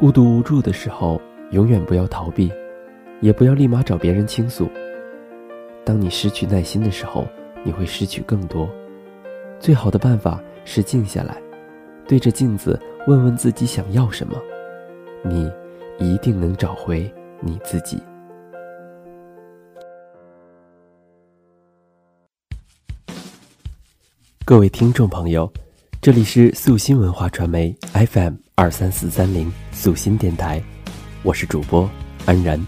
孤独无助的时候，永远不要逃避，也不要立马找别人倾诉。当你失去耐心的时候，你会失去更多。最好的办法是静下来，对着镜子问问自己想要什么，你一定能找回你自己。各位听众朋友，这里是素心文化传媒 FM 二三四三零素心电台，我是主播安然。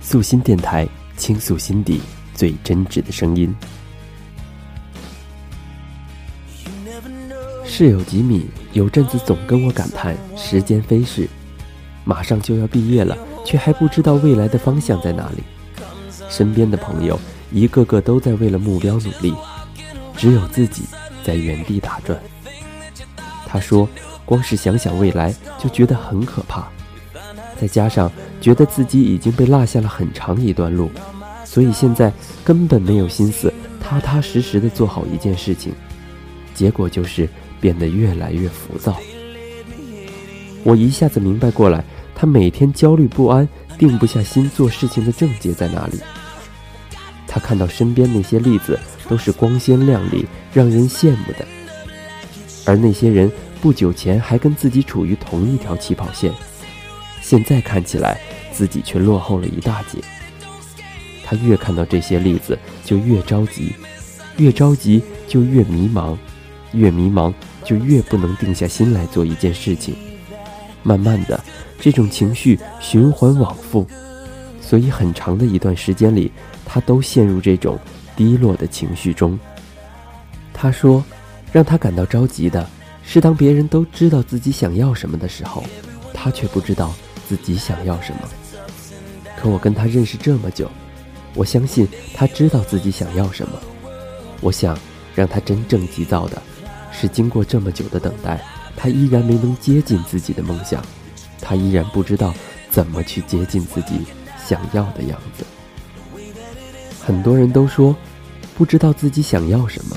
素心电台倾诉心底最真挚的声音。室友吉米有阵子总跟我感叹时间飞逝，马上就要毕业了，却还不知道未来的方向在哪里。身边的朋友一个个都在为了目标努力，只有自己。在原地打转。他说：“光是想想未来就觉得很可怕，再加上觉得自己已经被落下了很长一段路，所以现在根本没有心思踏踏实实的做好一件事情。结果就是变得越来越浮躁。我一下子明白过来，他每天焦虑不安、定不下心做事情的症结在哪里。他看到身边那些例子。”都是光鲜亮丽、让人羡慕的，而那些人不久前还跟自己处于同一条起跑线，现在看起来自己却落后了一大截。他越看到这些例子，就越着急，越着急就越迷茫，越迷茫就越不能定下心来做一件事情。慢慢的，这种情绪循环往复，所以很长的一段时间里，他都陷入这种。低落的情绪中，他说：“让他感到着急的是，当别人都知道自己想要什么的时候，他却不知道自己想要什么。可我跟他认识这么久，我相信他知道自己想要什么。我想让他真正急躁的，是经过这么久的等待，他依然没能接近自己的梦想，他依然不知道怎么去接近自己想要的样子。很多人都说。”不知道自己想要什么。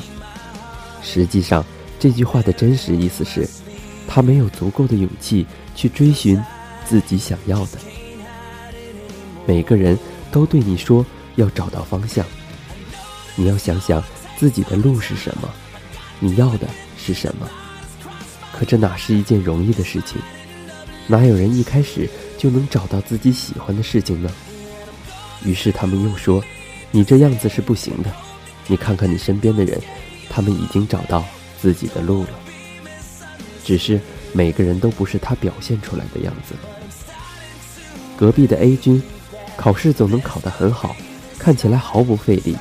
实际上，这句话的真实意思是，他没有足够的勇气去追寻自己想要的。每个人都对你说要找到方向，你要想想自己的路是什么，你要的是什么。可这哪是一件容易的事情？哪有人一开始就能找到自己喜欢的事情呢？于是他们又说：“你这样子是不行的。”你看看你身边的人，他们已经找到自己的路了。只是每个人都不是他表现出来的样子。隔壁的 A 君，考试总能考得很好，看起来毫不费力。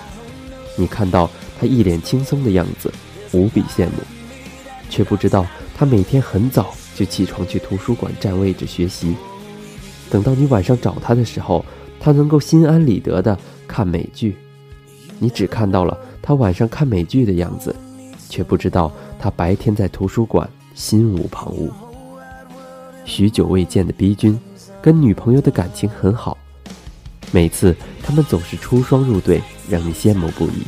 你看到他一脸轻松的样子，无比羡慕，却不知道他每天很早就起床去图书馆占位置学习。等到你晚上找他的时候，他能够心安理得的看美剧。你只看到了他晚上看美剧的样子，却不知道他白天在图书馆心无旁骛。许久未见的逼君，跟女朋友的感情很好，每次他们总是出双入对，让你羡慕不已。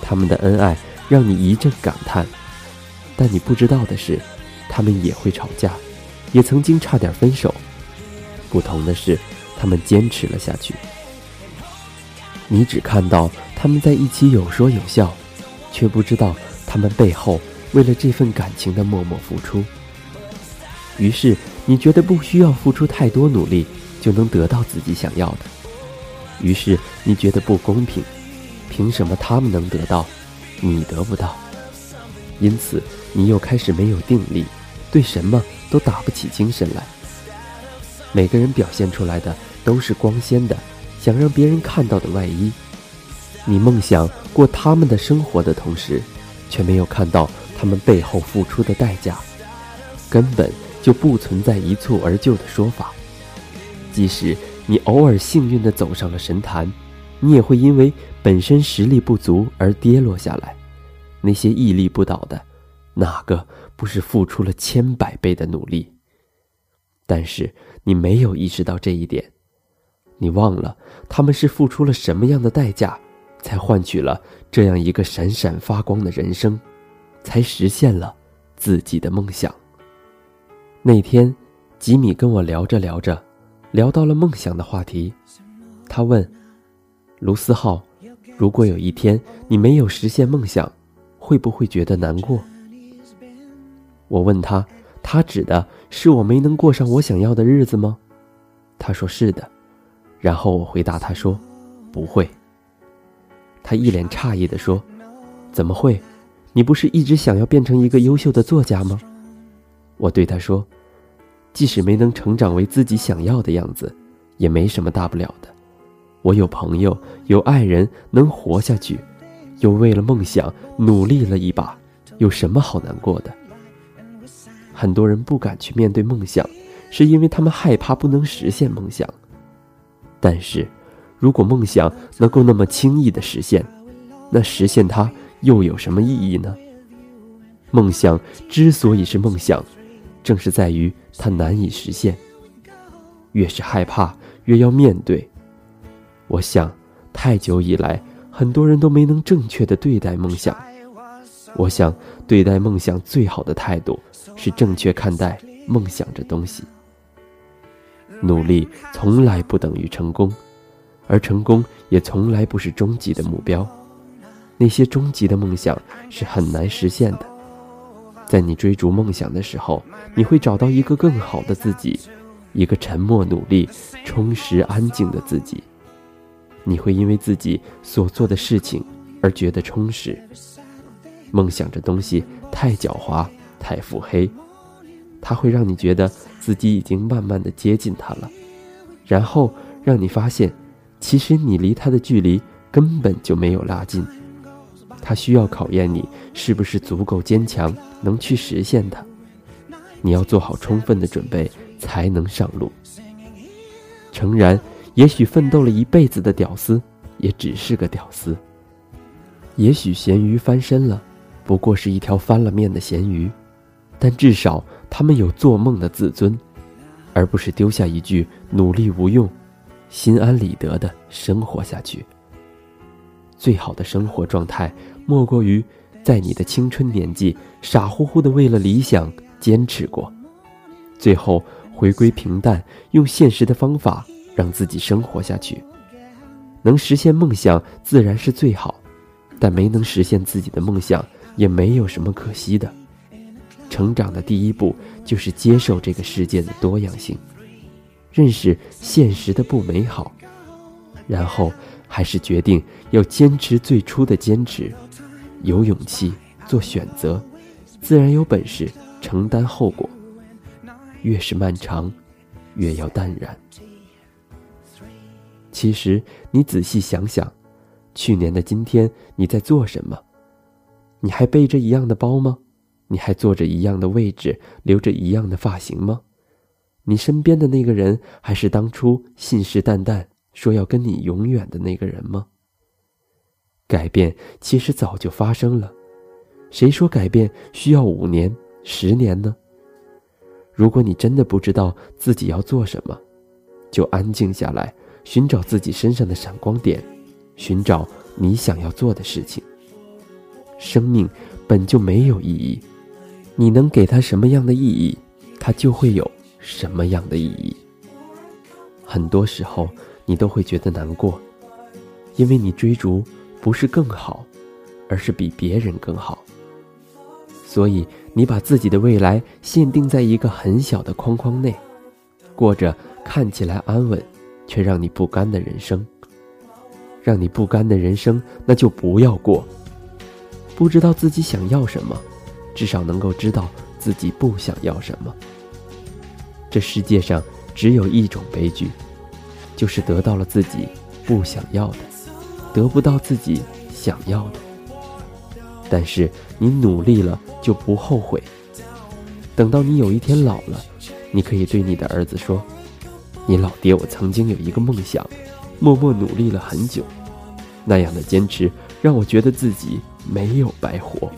他们的恩爱让你一阵感叹，但你不知道的是，他们也会吵架，也曾经差点分手。不同的是，他们坚持了下去。你只看到。他们在一起有说有笑，却不知道他们背后为了这份感情的默默付出。于是你觉得不需要付出太多努力就能得到自己想要的，于是你觉得不公平，凭什么他们能得到，你得不到？因此你又开始没有定力，对什么都打不起精神来。每个人表现出来的都是光鲜的，想让别人看到的外衣。你梦想过他们的生活的同时，却没有看到他们背后付出的代价，根本就不存在一蹴而就的说法。即使你偶尔幸运地走上了神坛，你也会因为本身实力不足而跌落下来。那些屹立不倒的，哪个不是付出了千百倍的努力？但是你没有意识到这一点，你忘了他们是付出了什么样的代价。才换取了这样一个闪闪发光的人生，才实现了自己的梦想。那天，吉米跟我聊着聊着，聊到了梦想的话题。他问：“卢思浩，如果有一天你没有实现梦想，会不会觉得难过？”我问他：“他指的是我没能过上我想要的日子吗？”他说：“是的。”然后我回答他说：“不会。”他一脸诧异地说：“怎么会？你不是一直想要变成一个优秀的作家吗？”我对他说。即使没能成长为自己想要的样子，也没什么大不了的。我有朋友，有爱人，能活下去，又为了梦想努力了一把，有什么好难过的？很多人不敢去面对梦想，是因为他们害怕不能实现梦想。但是，如果梦想能够那么轻易的实现，那实现它又有什么意义呢？梦想之所以是梦想。正是在于它难以实现，越是害怕，越要面对。我想，太久以来，很多人都没能正确的对待梦想。我想，对待梦想最好的态度是正确看待梦想这东西。努力从来不等于成功，而成功也从来不是终极的目标。那些终极的梦想是很难实现的。在你追逐梦想的时候，你会找到一个更好的自己，一个沉默、努力、充实、安静的自己。你会因为自己所做的事情而觉得充实。梦想这东西太狡猾、太腹黑，它会让你觉得自己已经慢慢的接近它了，然后让你发现，其实你离他的距离根本就没有拉近。他需要考验你是不是足够坚强，能去实现它。你要做好充分的准备，才能上路。诚然，也许奋斗了一辈子的屌丝，也只是个屌丝。也许咸鱼翻身了，不过是一条翻了面的咸鱼。但至少他们有做梦的自尊，而不是丢下一句“努力无用”，心安理得的生活下去。最好的生活状态，莫过于在你的青春年纪傻乎乎的为了理想坚持过，最后回归平淡，用现实的方法让自己生活下去。能实现梦想自然是最好，但没能实现自己的梦想也没有什么可惜的。成长的第一步就是接受这个世界的多样性，认识现实的不美好，然后。还是决定要坚持最初的坚持，有勇气做选择，自然有本事承担后果。越是漫长，越要淡然。其实你仔细想想，去年的今天你在做什么？你还背着一样的包吗？你还坐着一样的位置，留着一样的发型吗？你身边的那个人还是当初信誓旦旦？说要跟你永远的那个人吗？改变其实早就发生了，谁说改变需要五年、十年呢？如果你真的不知道自己要做什么，就安静下来，寻找自己身上的闪光点，寻找你想要做的事情。生命本就没有意义，你能给它什么样的意义，它就会有什么样的意义。很多时候。你都会觉得难过，因为你追逐不是更好，而是比别人更好。所以你把自己的未来限定在一个很小的框框内，过着看起来安稳，却让你不甘的人生。让你不甘的人生，那就不要过。不知道自己想要什么，至少能够知道自己不想要什么。这世界上只有一种悲剧。就是得到了自己不想要的，得不到自己想要的。但是你努力了就不后悔。等到你有一天老了，你可以对你的儿子说：“你老爹，我曾经有一个梦想，默默努力了很久，那样的坚持让我觉得自己没有白活。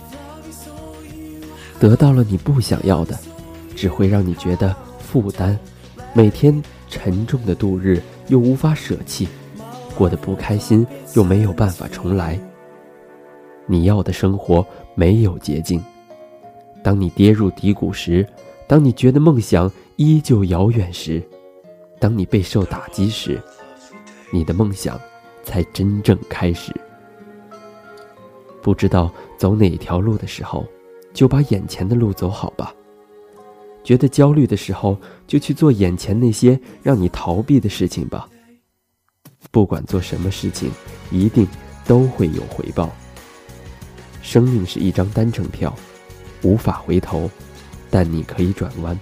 得到了你不想要的，只会让你觉得负担，每天沉重的度日。”又无法舍弃，过得不开心又没有办法重来。你要的生活没有捷径。当你跌入低谷时，当你觉得梦想依旧遥远时，当你备受打击时，你的梦想才真正开始。不知道走哪条路的时候，就把眼前的路走好吧。觉得焦虑的时候，就去做眼前那些让你逃避的事情吧。不管做什么事情，一定都会有回报。生命是一张单程票，无法回头，但你可以转弯。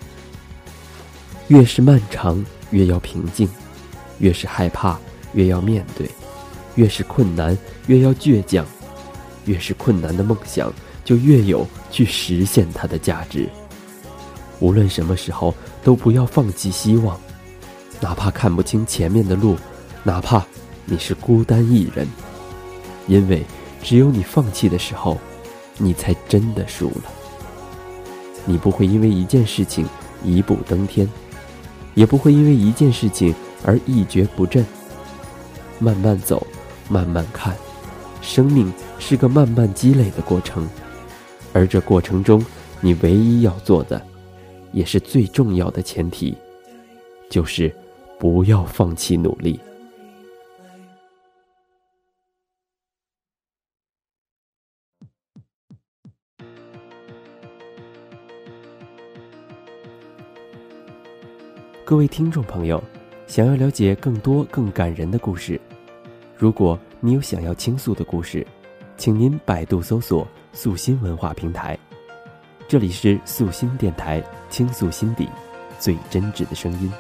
越是漫长，越要平静；越是害怕，越要面对；越是困难，越要倔强；越是困难的梦想，就越有去实现它的价值。无论什么时候，都不要放弃希望，哪怕看不清前面的路，哪怕你是孤单一人，因为只有你放弃的时候，你才真的输了。你不会因为一件事情一步登天，也不会因为一件事情而一蹶不振。慢慢走，慢慢看，生命是个慢慢积累的过程，而这过程中，你唯一要做的。也是最重要的前提，就是不要放弃努力。各位听众朋友，想要了解更多更感人的故事，如果你有想要倾诉的故事，请您百度搜索“素心文化平台”。这里是素心电台，倾诉心底最真挚的声音。